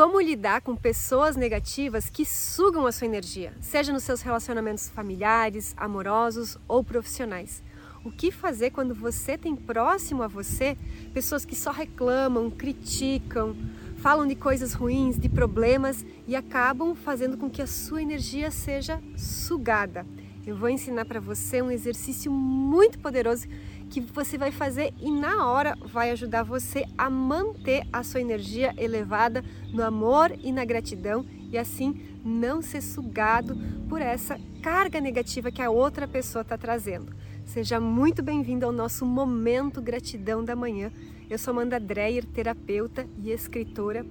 como lidar com pessoas negativas que sugam a sua energia, seja nos seus relacionamentos familiares, amorosos ou profissionais. O que fazer quando você tem próximo a você pessoas que só reclamam, criticam, falam de coisas ruins, de problemas e acabam fazendo com que a sua energia seja sugada. Eu vou ensinar para você um exercício muito poderoso que você vai fazer e na hora vai ajudar você a manter a sua energia elevada no amor e na gratidão e assim não ser sugado por essa carga negativa que a outra pessoa está trazendo. Seja muito bem-vindo ao nosso Momento Gratidão da Manhã. Eu sou Amanda Dreyer, terapeuta e escritora,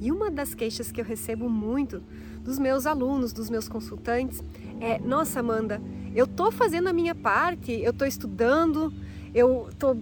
e uma das queixas que eu recebo muito dos meus alunos, dos meus consultantes, é: Nossa, Amanda, eu estou fazendo a minha parte, eu estou estudando, eu tô,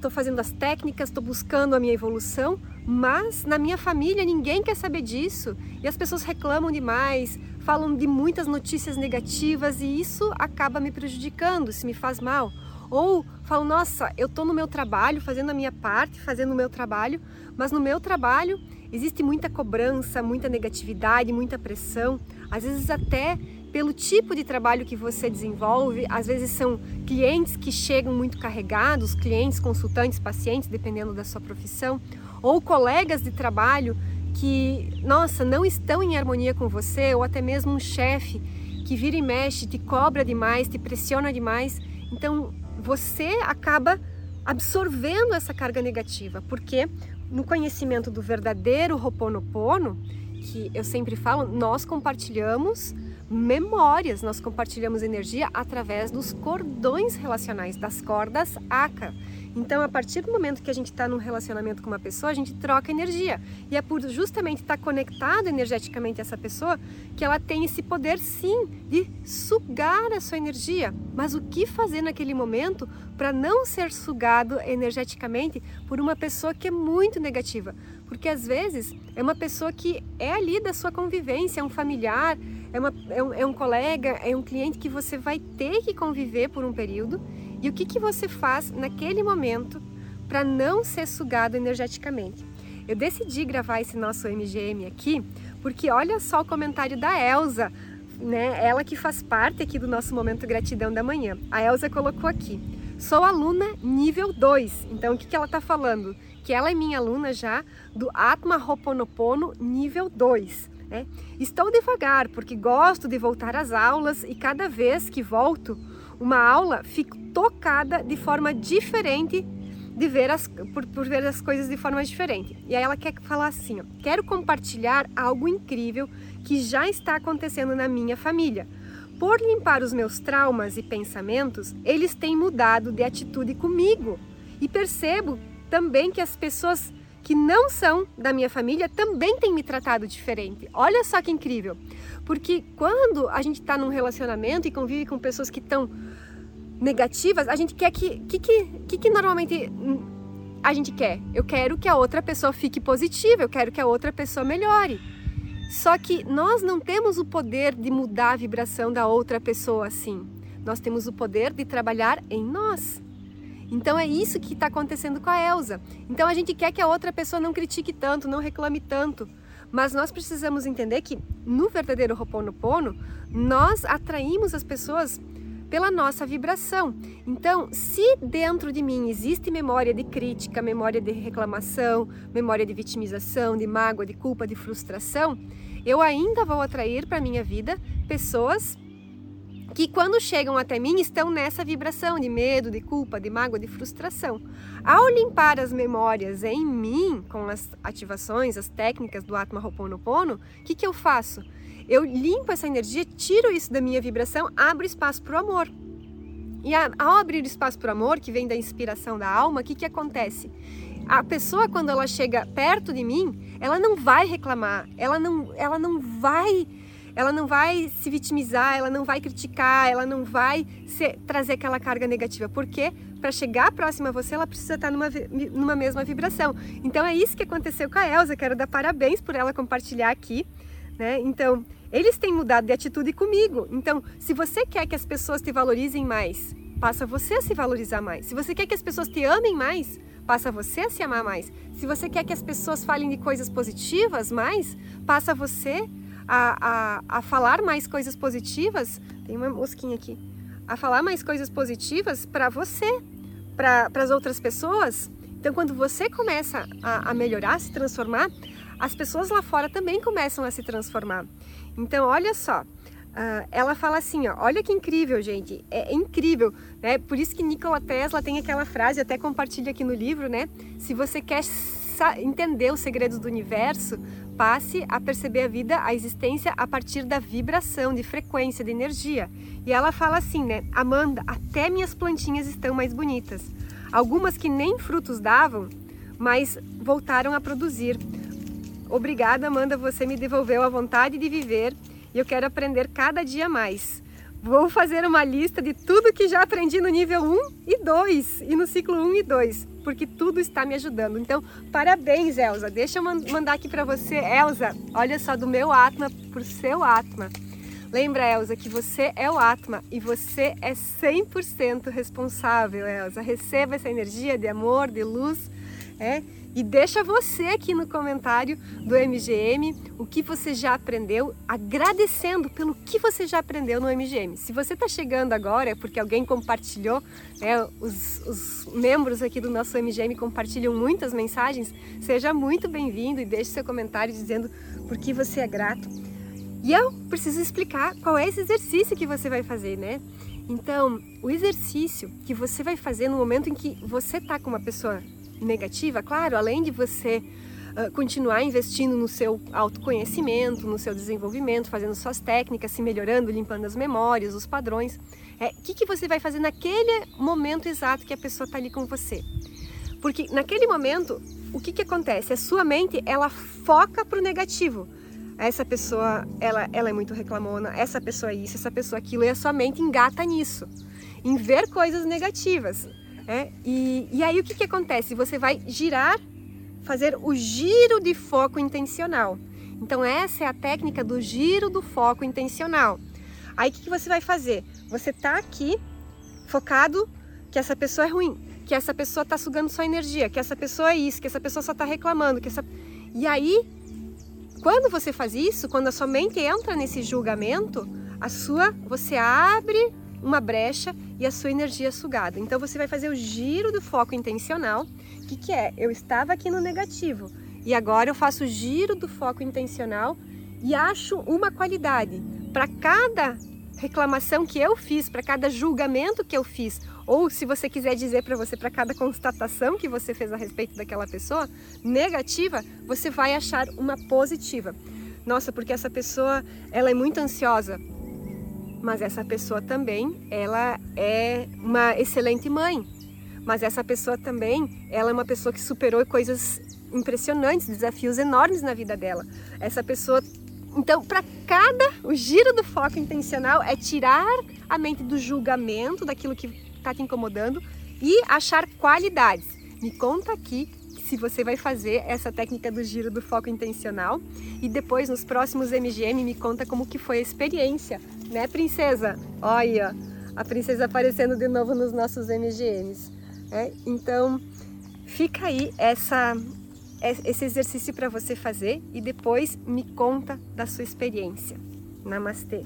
tô fazendo as técnicas, estou buscando a minha evolução, mas na minha família ninguém quer saber disso e as pessoas reclamam demais, falam de muitas notícias negativas e isso acaba me prejudicando, se me faz mal. Ou falam, nossa, eu estou no meu trabalho, fazendo a minha parte, fazendo o meu trabalho, mas no meu trabalho existe muita cobrança, muita negatividade, muita pressão, às vezes até pelo tipo de trabalho que você desenvolve. Às vezes são clientes que chegam muito carregados, clientes, consultantes, pacientes, dependendo da sua profissão, ou colegas de trabalho que, nossa, não estão em harmonia com você, ou até mesmo um chefe que vira e mexe, te cobra demais, te pressiona demais. Então, você acaba absorvendo essa carga negativa, porque no conhecimento do verdadeiro Ho'oponopono, que eu sempre falo, nós compartilhamos memórias, nós compartilhamos energia através dos cordões relacionais, das cordas ACA. Então, a partir do momento que a gente está num relacionamento com uma pessoa, a gente troca energia. E é por justamente estar tá conectado energeticamente a essa pessoa que ela tem esse poder, sim, de sugar a sua energia. Mas o que fazer naquele momento para não ser sugado energeticamente por uma pessoa que é muito negativa? Porque às vezes é uma pessoa que é ali da sua convivência, é um familiar, é, uma, é, um, é um colega, é um cliente que você vai ter que conviver por um período. E o que, que você faz naquele momento para não ser sugado energeticamente? Eu decidi gravar esse nosso MGM aqui porque olha só o comentário da Elsa, né? Ela que faz parte aqui do nosso momento gratidão da manhã. A Elsa colocou aqui: "Sou aluna nível 2". Então o que que ela está falando? Que ela é minha aluna já do Atma Ho'oponopono nível 2. Né? Estou devagar porque gosto de voltar às aulas e cada vez que volto uma aula fico tocada de forma diferente de ver as, por, por ver as coisas de forma diferente. E aí ela quer falar assim: ó, quero compartilhar algo incrível que já está acontecendo na minha família. Por limpar os meus traumas e pensamentos, eles têm mudado de atitude comigo. E percebo também que as pessoas que não são da minha família também têm me tratado diferente. Olha só que incrível. Porque quando a gente está num relacionamento e convive com pessoas que estão negativas, a gente quer que. que, que, que, que normalmente a gente quer? Eu quero que a outra pessoa fique positiva, eu quero que a outra pessoa melhore. Só que nós não temos o poder de mudar a vibração da outra pessoa assim. Nós temos o poder de trabalhar em nós. Então é isso que está acontecendo com a Elsa. Então a gente quer que a outra pessoa não critique tanto, não reclame tanto. Mas nós precisamos entender que no verdadeiro Ho'oponopono, nós atraímos as pessoas pela nossa vibração. Então, se dentro de mim existe memória de crítica, memória de reclamação, memória de vitimização, de mágoa, de culpa, de frustração, eu ainda vou atrair para minha vida pessoas que quando chegam até mim estão nessa vibração de medo, de culpa, de mágoa, de frustração. Ao limpar as memórias em mim com as ativações, as técnicas do Atma Ho'oponopono, o que, que eu faço? Eu limpo essa energia, tiro isso da minha vibração, abro espaço para o amor. E ao abrir espaço para o amor, que vem da inspiração da alma, o que, que acontece? A pessoa, quando ela chega perto de mim, ela não vai reclamar, ela não, ela não vai ela não vai se vitimizar, ela não vai criticar, ela não vai se, trazer aquela carga negativa, porque para chegar próxima a você, ela precisa estar numa, numa mesma vibração. Então é isso que aconteceu com a Elsa, quero dar parabéns por ela compartilhar aqui, né? Então, eles têm mudado de atitude comigo. Então, se você quer que as pessoas te valorizem mais, passa você a se valorizar mais. Se você quer que as pessoas te amem mais, passa você a se amar mais. Se você quer que as pessoas falem de coisas positivas mais, passa você a, a, a falar mais coisas positivas. Tem uma mosquinha aqui. A falar mais coisas positivas para você, para as outras pessoas. Então, quando você começa a, a melhorar, a se transformar, as pessoas lá fora também começam a se transformar. Então, olha só, Uh, ela fala assim, ó, olha que incrível, gente, é, é, incrível, né? Por isso que Nikola Tesla tem aquela frase, até compartilha aqui no livro, né? Se você quer entender os segredos do universo, passe a perceber a vida, a existência a partir da vibração, de frequência, de energia. E ela fala assim, né? Amanda, até minhas plantinhas estão mais bonitas. Algumas que nem frutos davam, mas voltaram a produzir. Obrigada, Amanda, você me devolveu a vontade de viver e eu quero aprender cada dia mais. Vou fazer uma lista de tudo que já aprendi no nível 1 e 2 e no ciclo 1 e 2, porque tudo está me ajudando. Então, parabéns, Elza. Deixa eu mandar aqui para você, Elza. Olha só do meu Atma por seu Atma. Lembra, Elza, que você é o Atma e você é 100% responsável, Elza. Receba essa energia de amor, de luz, é? E deixa você aqui no comentário do MGM o que você já aprendeu, agradecendo pelo que você já aprendeu no MGM. Se você está chegando agora, é porque alguém compartilhou, né, os, os membros aqui do nosso MGM compartilham muitas mensagens, seja muito bem-vindo e deixe seu comentário dizendo por que você é grato. E eu preciso explicar qual é esse exercício que você vai fazer, né? Então, o exercício que você vai fazer no momento em que você está com uma pessoa negativa, claro, além de você uh, continuar investindo no seu autoconhecimento, no seu desenvolvimento, fazendo suas técnicas, se melhorando, limpando as memórias, os padrões, o é, que, que você vai fazer naquele momento exato que a pessoa está ali com você? Porque naquele momento, o que, que acontece? A sua mente, ela foca para o negativo. Essa pessoa, ela, ela é muito reclamona, essa pessoa é isso, essa pessoa é aquilo, e a sua mente engata nisso, em ver coisas negativas. É? E, e aí o que, que acontece? Você vai girar, fazer o giro de foco intencional. Então essa é a técnica do giro do foco intencional. Aí o que, que você vai fazer? Você tá aqui focado que essa pessoa é ruim, que essa pessoa está sugando sua energia, que essa pessoa é isso, que essa pessoa só está reclamando, que essa... E aí, quando você faz isso, quando a sua mente entra nesse julgamento, a sua, você abre uma brecha e a sua energia sugada. Então você vai fazer o giro do foco intencional. O que, que é? Eu estava aqui no negativo e agora eu faço o giro do foco intencional e acho uma qualidade para cada reclamação que eu fiz, para cada julgamento que eu fiz, ou se você quiser dizer para você para cada constatação que você fez a respeito daquela pessoa negativa, você vai achar uma positiva. Nossa, porque essa pessoa ela é muito ansiosa mas essa pessoa também, ela é uma excelente mãe. Mas essa pessoa também, ela é uma pessoa que superou coisas impressionantes, desafios enormes na vida dela. Essa pessoa então, para cada o giro do foco intencional é tirar a mente do julgamento daquilo que está te incomodando e achar qualidades. Me conta aqui se você vai fazer essa técnica do giro do foco intencional e depois nos próximos MGM me conta como que foi a experiência, né, princesa? Olha, a princesa aparecendo de novo nos nossos MGMs. É? Então, fica aí essa esse exercício para você fazer e depois me conta da sua experiência. Namastê!